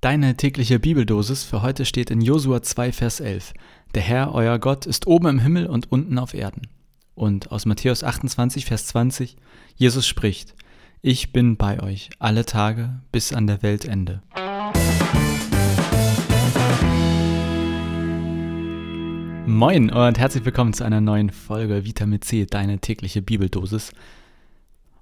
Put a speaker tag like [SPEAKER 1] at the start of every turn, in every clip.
[SPEAKER 1] Deine tägliche Bibeldosis für heute steht in Josua 2, Vers 11. Der Herr, euer Gott, ist oben im Himmel und unten auf Erden. Und aus Matthäus 28, Vers 20, Jesus spricht, Ich bin bei euch alle Tage bis an der Weltende. Moin und herzlich willkommen zu einer neuen Folge Vitamin C, deine tägliche Bibeldosis.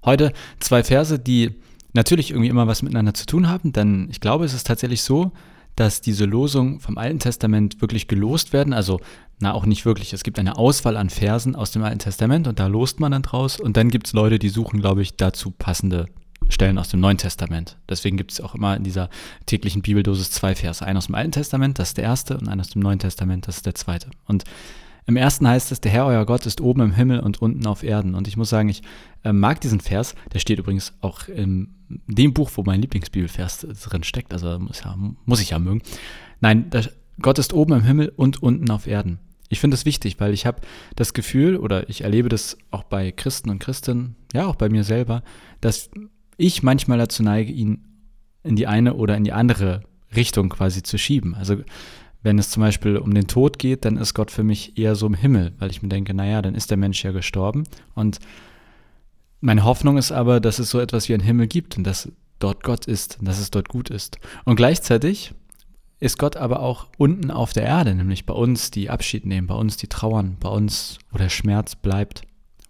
[SPEAKER 1] Heute zwei Verse, die natürlich irgendwie immer was miteinander zu tun haben, denn ich glaube, es ist tatsächlich so, dass diese Losungen vom Alten Testament wirklich gelost werden. Also, na, auch nicht wirklich. Es gibt eine Auswahl an Versen aus dem Alten Testament und da lost man dann draus. Und dann gibt es Leute, die suchen, glaube ich, dazu passende Stellen aus dem Neuen Testament. Deswegen gibt es auch immer in dieser täglichen Bibeldosis zwei Verse. Einen aus dem Alten Testament, das ist der erste, und einen aus dem Neuen Testament, das ist der zweite. Und im ersten heißt es, der Herr euer Gott ist oben im Himmel und unten auf Erden. Und ich muss sagen, ich äh, mag diesen Vers. Der steht übrigens auch in dem Buch, wo mein Lieblingsbibelvers drin steckt. Also muss, ja, muss ich ja mögen. Nein, der, Gott ist oben im Himmel und unten auf Erden. Ich finde das wichtig, weil ich habe das Gefühl, oder ich erlebe das auch bei Christen und Christinnen, ja auch bei mir selber, dass ich manchmal dazu neige, ihn in die eine oder in die andere Richtung quasi zu schieben. Also wenn es zum Beispiel um den Tod geht, dann ist Gott für mich eher so im Himmel, weil ich mir denke, naja, dann ist der Mensch ja gestorben. Und meine Hoffnung ist aber, dass es so etwas wie einen Himmel gibt und dass dort Gott ist und dass es dort gut ist. Und gleichzeitig ist Gott aber auch unten auf der Erde, nämlich bei uns, die Abschied nehmen, bei uns, die trauern, bei uns, wo der Schmerz bleibt,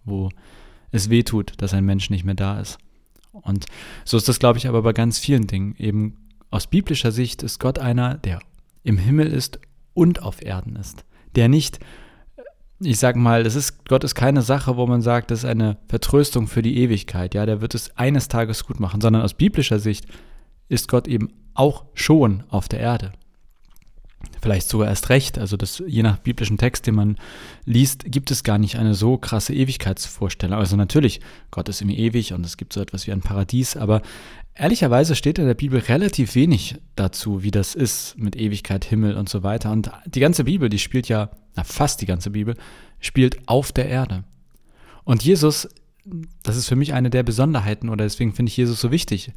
[SPEAKER 1] wo es weh tut, dass ein Mensch nicht mehr da ist. Und so ist das, glaube ich, aber bei ganz vielen Dingen. Eben aus biblischer Sicht ist Gott einer, der im Himmel ist und auf Erden ist. Der nicht, ich sag mal, das ist, Gott ist keine Sache, wo man sagt, das ist eine Vertröstung für die Ewigkeit, ja, der wird es eines Tages gut machen, sondern aus biblischer Sicht ist Gott eben auch schon auf der Erde. Vielleicht sogar erst recht, also das, je nach biblischen Text, den man liest, gibt es gar nicht eine so krasse Ewigkeitsvorstellung. Also natürlich, Gott ist irgendwie ewig und es gibt so etwas wie ein Paradies, aber Ehrlicherweise steht in der Bibel relativ wenig dazu, wie das ist mit Ewigkeit, Himmel und so weiter. Und die ganze Bibel, die spielt ja, na fast die ganze Bibel, spielt auf der Erde. Und Jesus, das ist für mich eine der Besonderheiten oder deswegen finde ich Jesus so wichtig,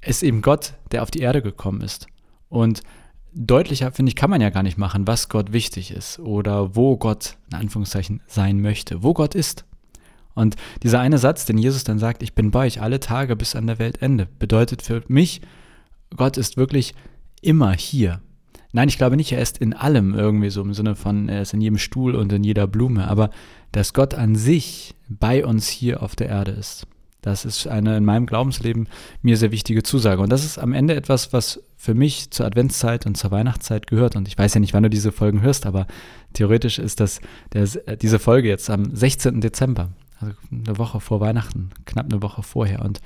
[SPEAKER 1] ist eben Gott, der auf die Erde gekommen ist. Und deutlicher, finde ich, kann man ja gar nicht machen, was Gott wichtig ist oder wo Gott, in Anführungszeichen, sein möchte, wo Gott ist. Und dieser eine Satz, den Jesus dann sagt, ich bin bei euch alle Tage bis an der Weltende, bedeutet für mich, Gott ist wirklich immer hier. Nein, ich glaube nicht, er ist in allem irgendwie so im Sinne von, er ist in jedem Stuhl und in jeder Blume, aber dass Gott an sich bei uns hier auf der Erde ist. Das ist eine in meinem Glaubensleben mir sehr wichtige Zusage. Und das ist am Ende etwas, was für mich zur Adventszeit und zur Weihnachtszeit gehört. Und ich weiß ja nicht, wann du diese Folgen hörst, aber theoretisch ist das der, diese Folge jetzt am 16. Dezember also eine Woche vor Weihnachten, knapp eine Woche vorher. Und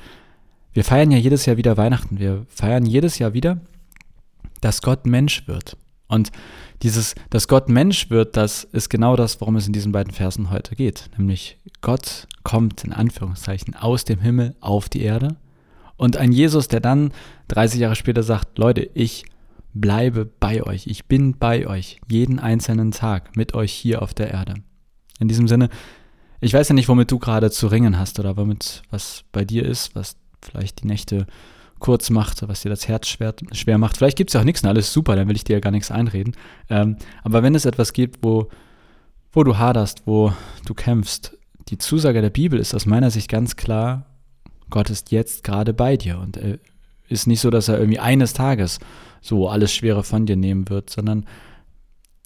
[SPEAKER 1] wir feiern ja jedes Jahr wieder Weihnachten. Wir feiern jedes Jahr wieder, dass Gott Mensch wird. Und dieses, dass Gott Mensch wird, das ist genau das, worum es in diesen beiden Versen heute geht. Nämlich Gott kommt in Anführungszeichen aus dem Himmel auf die Erde. Und ein Jesus, der dann 30 Jahre später sagt, Leute, ich bleibe bei euch. Ich bin bei euch jeden einzelnen Tag mit euch hier auf der Erde. In diesem Sinne, ich weiß ja nicht, womit du gerade zu ringen hast oder womit was bei dir ist, was vielleicht die Nächte kurz macht, was dir das Herz schwer, schwer macht. Vielleicht gibt es ja auch nichts und alles super, dann will ich dir ja gar nichts einreden. Ähm, aber wenn es etwas gibt, wo, wo du haderst, wo du kämpfst, die Zusage der Bibel ist aus meiner Sicht ganz klar, Gott ist jetzt gerade bei dir und er ist nicht so, dass er irgendwie eines Tages so alles Schwere von dir nehmen wird, sondern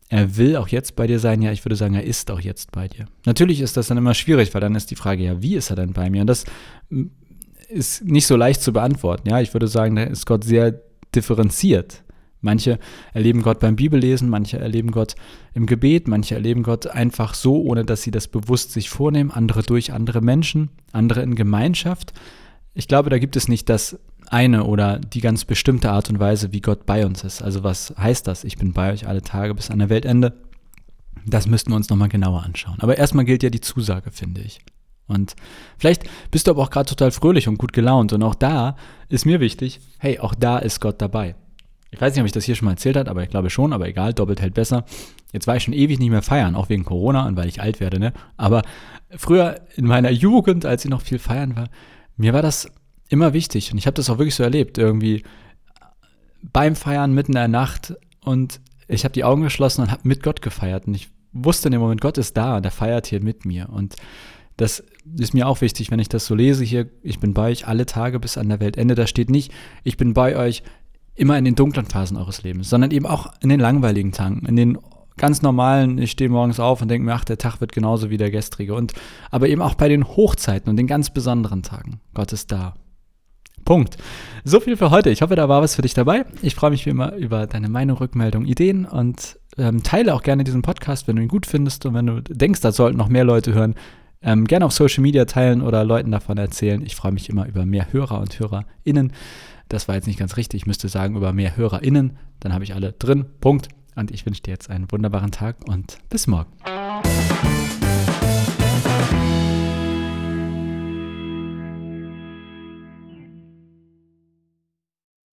[SPEAKER 1] er will auch jetzt bei dir sein, ja, ich würde sagen, er ist auch jetzt bei dir. Natürlich ist das dann immer schwierig, weil dann ist die Frage, ja, wie ist er denn bei mir? Und das ist nicht so leicht zu beantworten. Ja, ich würde sagen, da ist Gott sehr differenziert. Manche erleben Gott beim Bibellesen, manche erleben Gott im Gebet, manche erleben Gott einfach so, ohne dass sie das bewusst sich vornehmen, andere durch andere Menschen, andere in Gemeinschaft. Ich glaube, da gibt es nicht das eine oder die ganz bestimmte Art und Weise, wie Gott bei uns ist. Also was heißt das? Ich bin bei euch alle Tage bis an der Weltende. Das müssten wir uns nochmal genauer anschauen. Aber erstmal gilt ja die Zusage, finde ich. Und vielleicht bist du aber auch gerade total fröhlich und gut gelaunt. Und auch da ist mir wichtig, hey, auch da ist Gott dabei. Ich weiß nicht, ob ich das hier schon mal erzählt habe, aber ich glaube schon, aber egal, doppelt hält besser. Jetzt war ich schon ewig nicht mehr feiern, auch wegen Corona und weil ich alt werde, ne? Aber früher in meiner Jugend, als ich noch viel feiern war, mir war das immer wichtig. Und ich habe das auch wirklich so erlebt. Irgendwie beim Feiern mitten in der Nacht und ich habe die Augen geschlossen und habe mit Gott gefeiert. Und ich wusste in dem Moment, Gott ist da und er feiert hier mit mir. Und das ist mir auch wichtig, wenn ich das so lese hier, ich bin bei euch alle Tage bis an der Weltende. Da steht nicht, ich bin bei euch immer in den dunklen Phasen eures Lebens, sondern eben auch in den langweiligen Tagen, in den ganz normalen, ich stehe morgens auf und denke mir, ach, der Tag wird genauso wie der gestrige. Und aber eben auch bei den Hochzeiten und den ganz besonderen Tagen. Gott ist da. Punkt. So viel für heute. Ich hoffe, da war was für dich dabei. Ich freue mich wie immer über deine Meinung, Rückmeldung, Ideen und ähm, teile auch gerne diesen Podcast, wenn du ihn gut findest und wenn du denkst, da sollten noch mehr Leute hören. Ähm, gerne auf Social Media teilen oder Leuten davon erzählen. Ich freue mich immer über mehr Hörer und HörerInnen. Das war jetzt nicht ganz richtig. Ich müsste sagen, über mehr HörerInnen. Dann habe ich alle drin. Punkt. Und ich wünsche dir jetzt einen wunderbaren Tag und bis morgen.